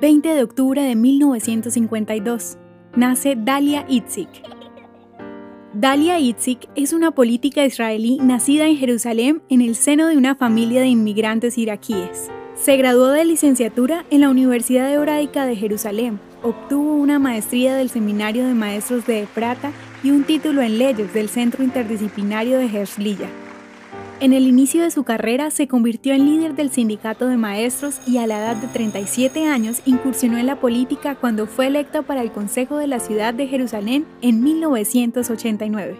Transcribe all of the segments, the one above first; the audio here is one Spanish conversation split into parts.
20 de octubre de 1952. Nace Dalia Itzik. Dalia Itzik es una política israelí nacida en Jerusalén en el seno de una familia de inmigrantes iraquíes. Se graduó de licenciatura en la Universidad Hebraica de Jerusalén, obtuvo una maestría del Seminario de Maestros de Efrata y un título en leyes del Centro Interdisciplinario de Herzliya. En el inicio de su carrera se convirtió en líder del sindicato de maestros y a la edad de 37 años incursionó en la política cuando fue electa para el Consejo de la Ciudad de Jerusalén en 1989.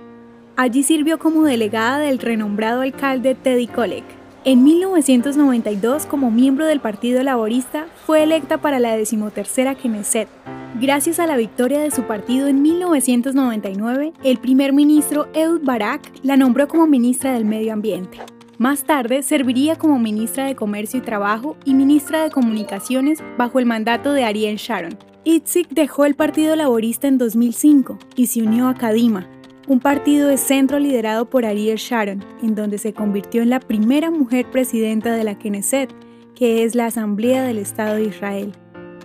Allí sirvió como delegada del renombrado alcalde Teddy Kollek. En 1992, como miembro del Partido Laborista, fue electa para la decimotercera Knesset, Gracias a la victoria de su partido en 1999, el primer ministro Ehud Barak la nombró como ministra del Medio Ambiente. Más tarde serviría como ministra de Comercio y Trabajo y ministra de Comunicaciones bajo el mandato de Ariel Sharon. Itzik dejó el Partido Laborista en 2005 y se unió a Kadima, un partido de centro liderado por Ariel Sharon, en donde se convirtió en la primera mujer presidenta de la Knesset, que es la Asamblea del Estado de Israel.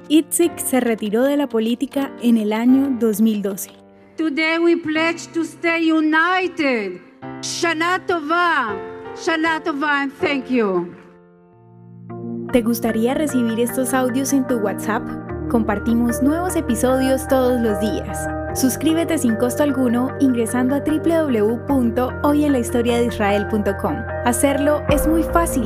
Itzik se retiró de la política en el año 2012. Today we pledge to stay united. Shana Tova. Shana Tova and thank you. ¿Te gustaría recibir estos audios en tu WhatsApp? Compartimos nuevos episodios todos los días. Suscríbete sin costo alguno ingresando a www.hoyenlahistoriadeisrael.com. Hacerlo es muy fácil.